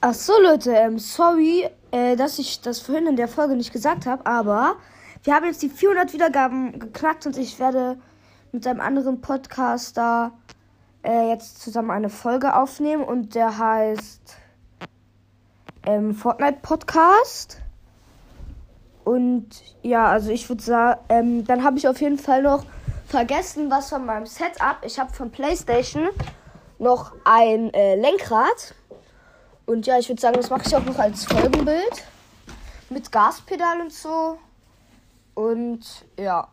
Ach so, Leute, ähm, sorry, äh, dass ich das vorhin in der Folge nicht gesagt habe, aber wir haben jetzt die 400 Wiedergaben geknackt und ich werde mit einem anderen Podcaster äh, jetzt zusammen eine Folge aufnehmen und der heißt ähm, Fortnite Podcast. Und ja, also ich würde sagen, ähm, dann habe ich auf jeden Fall noch vergessen, was von meinem Setup. Ich habe von PlayStation noch ein äh, Lenkrad. Und ja, ich würde sagen, das mache ich auch noch als Folgenbild. Mit Gaspedal und so. Und ja.